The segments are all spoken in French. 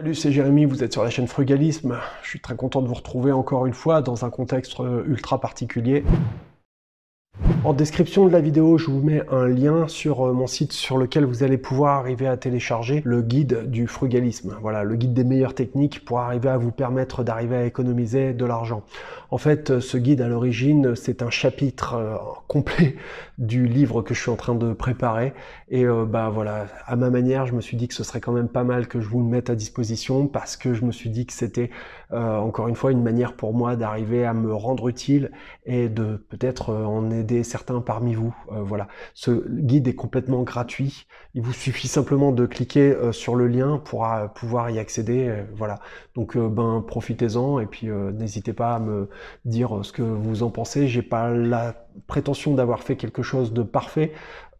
Salut, c'est Jérémy, vous êtes sur la chaîne Frugalisme. Je suis très content de vous retrouver encore une fois dans un contexte ultra particulier. En description de la vidéo, je vous mets un lien sur euh, mon site sur lequel vous allez pouvoir arriver à télécharger le guide du frugalisme. Voilà, le guide des meilleures techniques pour arriver à vous permettre d'arriver à économiser de l'argent. En fait, ce guide à l'origine, c'est un chapitre euh, complet du livre que je suis en train de préparer. Et euh, bah voilà, à ma manière, je me suis dit que ce serait quand même pas mal que je vous le mette à disposition parce que je me suis dit que c'était encore une fois une manière pour moi d'arriver à me rendre utile et de peut-être en aider certains parmi vous. Euh, voilà, ce guide est complètement gratuit. Il vous suffit simplement de cliquer euh, sur le lien pour euh, pouvoir y accéder. voilà, donc ben profitez-en et puis n'hésitez pas à me dire ce que vous en pensez. J'ai pas la prétention d'avoir fait quelque chose de parfait.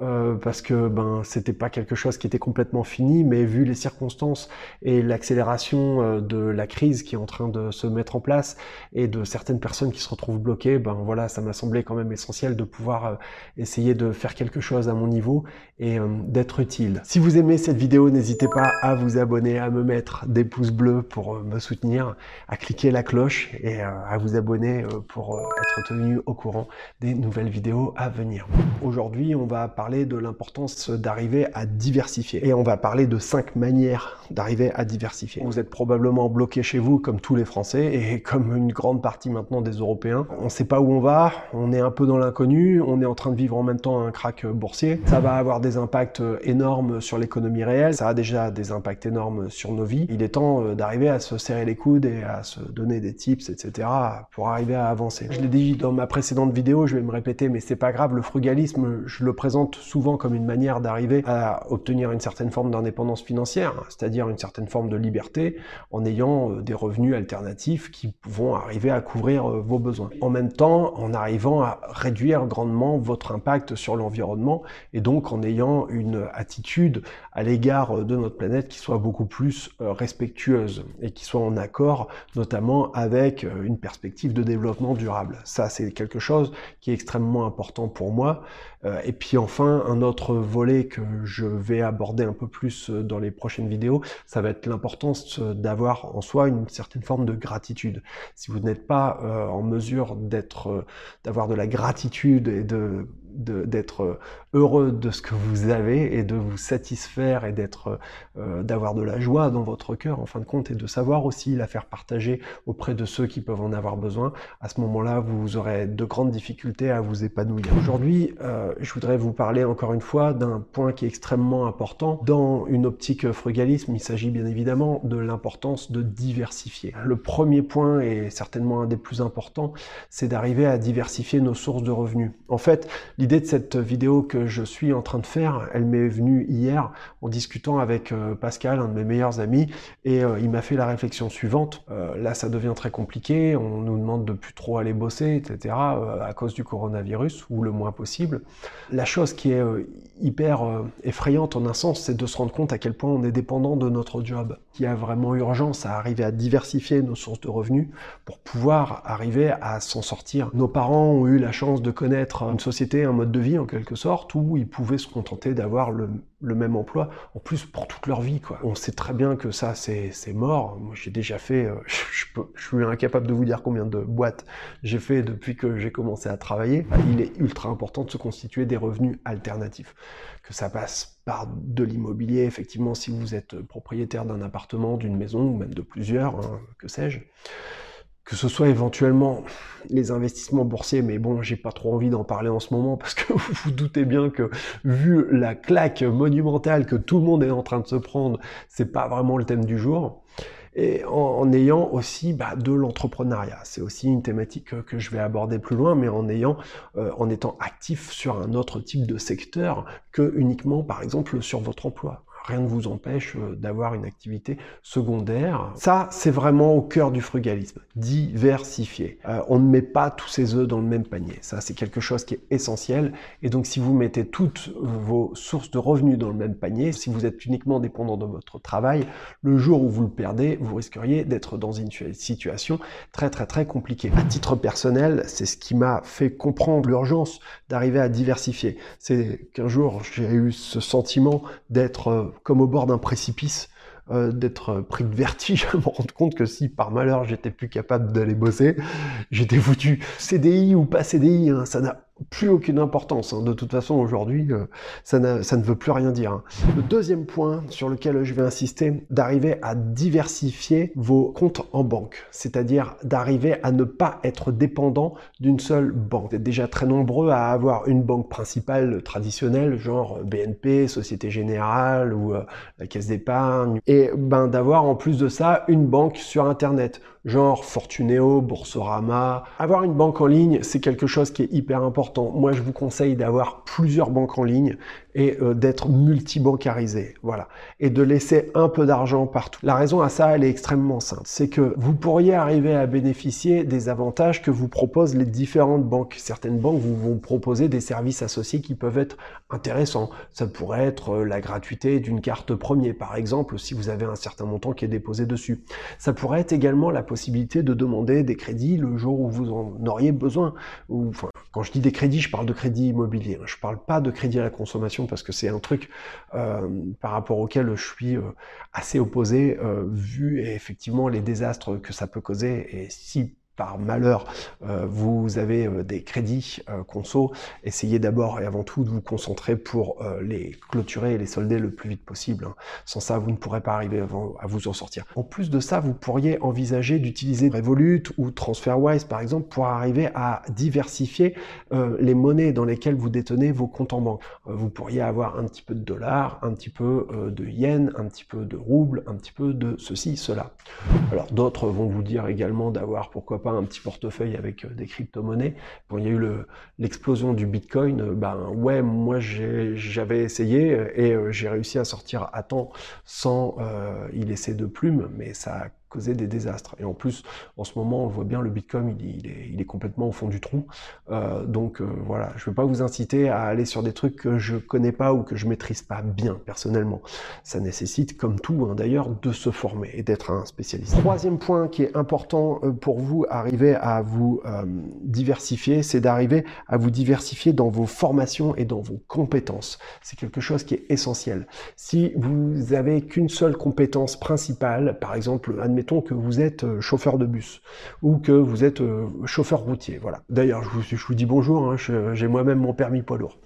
Euh, parce que ben c'était pas quelque chose qui était complètement fini, mais vu les circonstances et l'accélération euh, de la crise qui est en train de se mettre en place et de certaines personnes qui se retrouvent bloquées, ben voilà, ça m'a semblé quand même essentiel de pouvoir euh, essayer de faire quelque chose à mon niveau et d'être utile. Si vous aimez cette vidéo, n'hésitez pas à vous abonner, à me mettre des pouces bleus pour me soutenir, à cliquer la cloche et à vous abonner pour être tenu au courant des nouvelles vidéos à venir. Aujourd'hui, on va parler de l'importance d'arriver à diversifier. Et on va parler de cinq manières d'arriver à diversifier. Vous êtes probablement bloqué chez vous comme tous les Français et comme une grande partie maintenant des Européens. On ne sait pas où on va, on est un peu dans l'inconnu, on est en train de vivre en même temps un crack boursier. Ça va avoir des impacts énormes sur l'économie réelle, ça a déjà des impacts énormes sur nos vies. Il est temps euh, d'arriver à se serrer les coudes et à se donner des tips, etc. pour arriver à avancer. Je l'ai dit dans ma précédente vidéo, je vais me répéter, mais c'est pas grave, le frugalisme, je le présente souvent comme une manière d'arriver à obtenir une certaine forme d'indépendance financière, c'est-à-dire une certaine forme de liberté en ayant euh, des revenus alternatifs qui vont arriver à couvrir euh, vos besoins. En même temps, en arrivant à réduire grandement votre impact sur l'environnement et donc en ayant une attitude à l'égard euh, de notre planète qui soit beaucoup plus respectueuse et qui soit en accord notamment avec une perspective de développement durable. Ça, c'est quelque chose qui est extrêmement important pour moi. Et puis enfin, un autre volet que je vais aborder un peu plus euh, dans les prochaines vidéos, ça va être l'importance euh, d'avoir en soi une certaine forme de gratitude. Si vous n'êtes pas euh, en mesure d'être, d'avoir de la gratitude et de d'être heureux de ce que vous avez et de vous satisfaire et d'être euh, d'avoir de la joie dans votre cœur en fin de compte et de savoir aussi la faire partager auprès de ceux qui peuvent en avoir besoin. À ce moment-là, vous aurez de grandes difficultés à vous épanouir. Aujourd'hui, euh, je voudrais vous parler encore une fois d'un point qui est extrêmement important dans une optique frugalisme. Il s'agit bien évidemment de l'importance de diversifier. Le premier point et certainement un des plus importants, c'est d'arriver à diversifier nos sources de revenus. En fait, L'idée de cette vidéo que je suis en train de faire, elle m'est venue hier en discutant avec euh, Pascal, un de mes meilleurs amis, et euh, il m'a fait la réflexion suivante. Euh, là, ça devient très compliqué, on nous demande de plus trop aller bosser, etc., à cause du coronavirus, ou le moins possible. La chose qui est hyper effrayante en un sens, c'est de se rendre compte à quel point on est dépendant de notre job. Qu'il y a vraiment urgence à arriver à diversifier nos sources de revenus pour pouvoir arriver à s'en sortir. Nos parents ont eu la chance de connaître une société, mode de vie en quelque sorte, où ils pouvaient se contenter d'avoir le, même emploi, en plus pour toute leur vie. Quoi. On sait très bien que ça, c'est mort. Moi, j'ai déjà fait, euh, je, je, suis incapable de vous dire combien de boîtes j'ai fait depuis que j'ai commencé à travailler. Il est ultra important de se constituer des revenus alternatifs. Que ça passe par de l'immobilier, effectivement, si vous êtes propriétaire d'un appartement, d'une maison, ou même de plusieurs, hein, que sais-je que ce soit éventuellement les investissements boursiers, mais bon, j'ai pas trop envie d'en parler en ce moment parce que vous vous doutez bien que vu la claque monumentale que tout le monde est en train de se prendre, c'est pas vraiment le thème du jour. Et en, ayant aussi bah, de l'entrepreneuriat, c'est aussi une thématique que je vais aborder plus loin, mais en ayant, euh, en étant actif sur un autre type de secteur que uniquement, par exemple, sur votre emploi rien ne vous empêche euh, d'avoir une activité secondaire. Ça, c'est vraiment au cœur du frugalisme, diversifier. Euh, on ne met pas tous ses œufs dans le même panier. Ça, c'est quelque chose qui est essentiel. Et donc, si vous mettez toutes vos sources de revenus dans le même panier, si vous êtes uniquement dépendant de votre travail, le jour où vous le perdez, vous risqueriez d'être dans une situation très, très, très compliquée. À titre personnel, c'est ce qui m'a fait comprendre l'urgence d'arriver à diversifier. C'est qu'un jour, j'ai eu ce sentiment d'être euh, comme au bord d'un précipice euh, d'être pris de vertige, à me rendre compte que si par malheur j'étais plus capable d'aller bosser, j'étais foutu. CDI ou pas CDI, hein, ça n'a plus aucune importance. Hein. De toute façon, aujourd'hui, euh, ça, ne veut plus rien dire. Hein. Le deuxième point sur lequel je vais insister, d'arriver à diversifier vos comptes en banque, c'est-à-dire d'arriver à ne pas être dépendant d'une seule banque. Vous êtes déjà très nombreux à avoir une banque principale traditionnelle, genre BNP, Société Générale ou euh, la Caisse d'épargne, et ben d'avoir en plus de ça une banque sur Internet genre Fortuneo, Boursorama. Avoir une banque en ligne, c'est quelque chose qui est hyper important. Moi, je vous conseille d'avoir plusieurs banques en ligne et euh, d'être multibancarisé, voilà, et de laisser un peu d'argent partout. La raison à ça, elle est extrêmement simple, c'est que vous pourriez arriver à bénéficier des avantages que vous proposent les différentes banques. Certaines banques vous vont proposer des services associés qui peuvent être intéressants. Ça pourrait être euh, la gratuité d'une carte premier, par exemple, si vous avez un certain montant qui est déposé dessus. Ça pourrait être également la possibilité de demander des crédits le jour où vous en auriez besoin. Ou, enfin, quand je dis des crédits, je parle de crédit immobilier. Hein. Je parle pas de crédit à la consommation parce que c'est un truc euh, par rapport auquel je suis euh, assez opposé, euh, vu effectivement les désastres que ça peut causer. Et si par malheur, euh, vous avez euh, des crédits euh, conso, essayez d'abord et avant tout de vous concentrer pour les clôturer et les solder le plus vite possible. Hein. Sans ça, vous ne pourrez pas arriver à vous en sortir. En plus de ça, vous pourriez envisager d'utiliser Revolut ou TransferWise, par exemple, pour arriver à diversifier les monnaies dans lesquelles vous détenez vos comptes en banque. vous pourriez avoir un petit peu de dollars, un petit peu de yens, un petit peu de roubles, un petit peu de ceci, cela. Alors d'autres vont vous dire également d'avoir, pourquoi pas, un petit portefeuille avec euh, des crypto-monnaies. Quand il y a eu l'explosion du Bitcoin, euh, ben ouais, moi j'avais essayé euh, et j'ai réussi à sortir à temps sans y laisser de plumes, mais ça causer des désastres. Et en plus, en ce moment, on voit bien, le Bitcoin, il, est, il est, complètement au fond du trou. Euh, donc euh, voilà, je ne veux pas vous inciter à aller sur des trucs que je connais pas ou que je maîtrise pas bien personnellement. Ça nécessite, comme tout hein, d'ailleurs, de se former et d'être un spécialiste. Troisième point qui est important euh, pour vous, arriver à vous diversifier, c'est d'arriver à vous diversifier dans vos formations et dans vos compétences. C'est quelque chose qui est essentiel. Si vous avez qu'une seule compétence principale, par exemple, admettons que vous êtes euh, chauffeur de bus ou que vous êtes euh, chauffeur routier. Voilà. D'ailleurs, je vous, je dis bonjour, hein, j'ai moi-même mon permis poids lourd.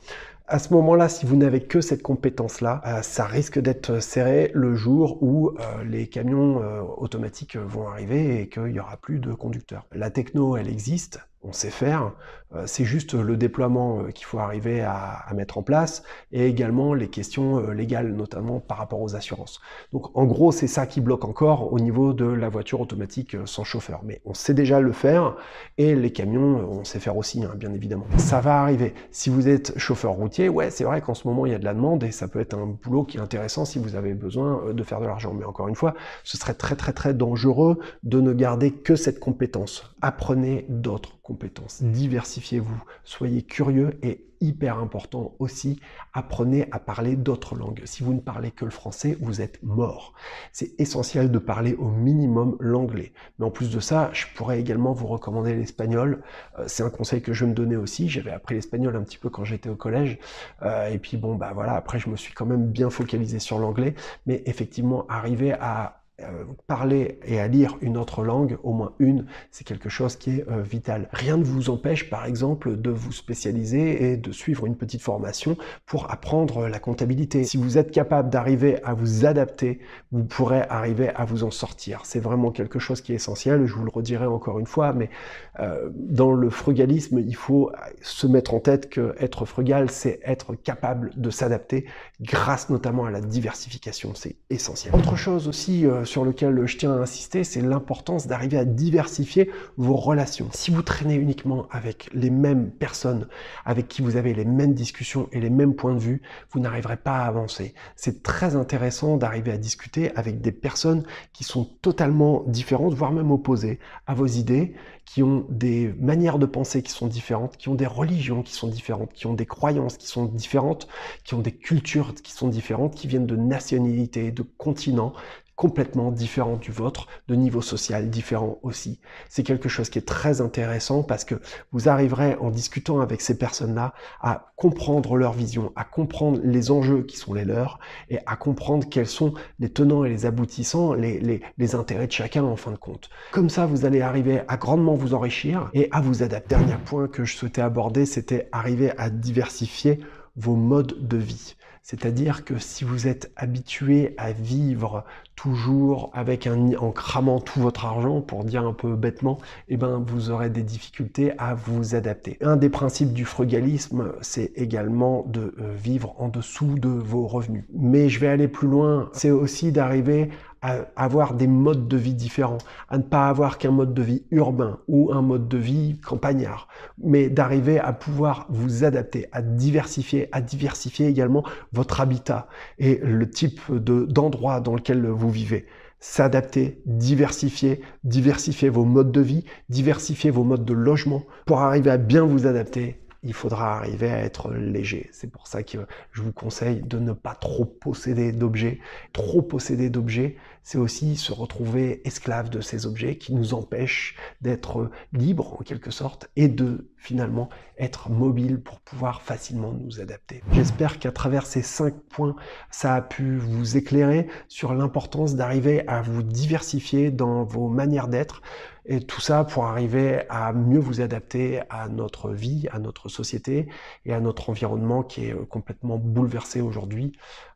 À ce moment-là, si vous n'avez que cette compétence-là, euh, ça risque d'être serré le jour où les camions automatiques vont arriver et qu'il n'y aura plus de conducteurs. La techno, elle existe, on sait faire. Euh, c'est juste le déploiement euh, qu'il faut arriver à, mettre en place et également les questions euh, légales, notamment par rapport aux assurances. Donc en gros, c'est ça qui bloque encore au niveau de la voiture automatique sans chauffeur. Mais on sait déjà le faire et les camions, on sait faire aussi, hein, bien évidemment. Ça va arriver. Si vous êtes chauffeur routier, ouais, c'est vrai qu'en ce moment, il y a de la demande et ça peut être un boulot qui est intéressant si vous avez besoin de faire de l'argent. Mais encore une fois, ce serait très très très dangereux de ne garder que cette compétence. Apprenez d'autres compétences compétences. Diversifiez-vous, soyez curieux et hyper important aussi, apprenez à parler d'autres langues. Si vous ne parlez que le français, vous êtes mort. C'est essentiel de parler au minimum l'anglais. Mais en plus de ça, je pourrais également vous recommander l'espagnol. Euh, c'est un conseil que je me donnais aussi. J'avais appris l'espagnol un petit peu quand j'étais au collège. Euh, et puis bon, bah voilà, après je me suis quand même bien focalisé sur l'anglais. Mais effectivement, arriver à euh, parler et à lire une autre langue, au moins une, c'est quelque chose qui est euh, vital. Rien ne vous empêche, par exemple, de vous spécialiser et de suivre une petite formation pour apprendre la comptabilité. Si vous êtes capable d'arriver à vous adapter, vous pourrez arriver à vous en sortir. C'est vraiment quelque chose qui est essentiel. Je vous le redirai encore une fois, mais euh, dans le frugalisme, il faut se mettre en tête que être frugal, c'est être capable de s'adapter grâce notamment à la diversification. C'est essentiel. Autre chose aussi sur lequel je tiens à insister, c'est l'importance d'arriver à diversifier vos relations. Si vous traînez uniquement avec les mêmes personnes, avec qui vous avez les mêmes discussions et les mêmes points de vue, vous n'arriverez pas à avancer. C'est très intéressant d'arriver à discuter avec des personnes qui sont totalement différentes, voire même opposées à vos idées, qui ont des manières de penser qui sont différentes, qui ont des religions qui sont différentes, qui ont des croyances qui sont différentes, qui ont des cultures qui sont différentes, qui viennent de nationalités, de continents, complètement différent du vôtre, de niveau social différent aussi. C'est quelque chose qui est très intéressant parce que vous arriverez en discutant avec ces personnes-là à comprendre leur vision, à comprendre les enjeux qui sont les leurs et à comprendre quels sont les tenants et les aboutissants, les, les, les intérêts de chacun en fin de compte. Comme ça, vous allez arriver à grandement vous enrichir et à vous adapter. Dernier point que je souhaitais aborder, c'était arriver à diversifier vos modes de vie. C'est-à-dire que si vous êtes habitué à vivre toujours avec un en cramant tout votre argent, pour dire un peu bêtement, eh ben vous aurez des difficultés à vous adapter. Un des principes du frugalisme, c'est également de euh, vivre en dessous de vos revenus. Mais je vais aller plus loin, c'est aussi d'arriver à avoir des modes de vie différents, à ne pas avoir qu'un mode de vie urbain ou un mode de vie campagnard, mais d'arriver à pouvoir vous adapter, à diversifier, à diversifier également votre habitat et le type d'endroit dans lequel vous vivez s'adapter, diversifier, diversifier vos modes de vie, diversifier vos modes de logement pour arriver à bien vous adapter il faudra arriver à être léger. C'est pour ça que je vous conseille de ne pas trop posséder d'objets. Trop posséder d'objets, c'est aussi se retrouver esclave de ces objets qui nous empêchent d'être libres en quelque sorte et de finalement être mobile pour pouvoir facilement nous adapter. J'espère qu'à travers ces cinq points, ça a pu vous éclairer sur l'importance d'arriver à vous diversifier dans vos manières d'être, et tout ça pour arriver à mieux vous adapter à notre vie, à notre société et à notre environnement qui est euh, complètement bouleversé aujourd'hui,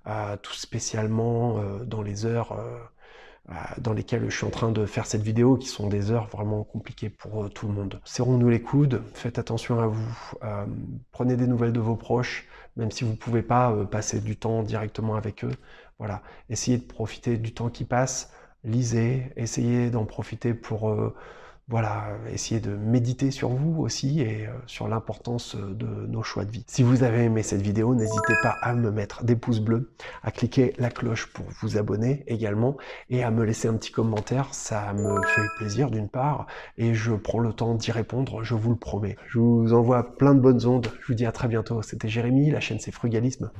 euh, tout spécialement euh, dans les heures dans lesquelles je suis en train de faire cette vidéo, qui sont des heures vraiment compliquées pour tout le monde. Serrons-nous les coudes, faites attention à vous, prenez des nouvelles de vos proches, même si vous ne pouvez pas passer du temps directement avec eux. Voilà, essayez de profiter du temps qui passe, lisez, essayez d'en profiter pour euh, voilà, essayer de méditer sur vous aussi et euh, sur l'importance de nos choix de vie. Si vous avez aimé cette vidéo, n'hésitez pas à me mettre des pouces bleus, à cliquer la cloche pour vous abonner également et à me laisser un petit commentaire. Ça me fait plaisir d'une part et je prends le temps d'y répondre, je vous le promets. Je vous envoie plein de bonnes ondes. Je vous dis à très bientôt. C'était Jérémy, la chaîne c'est Frugalisme.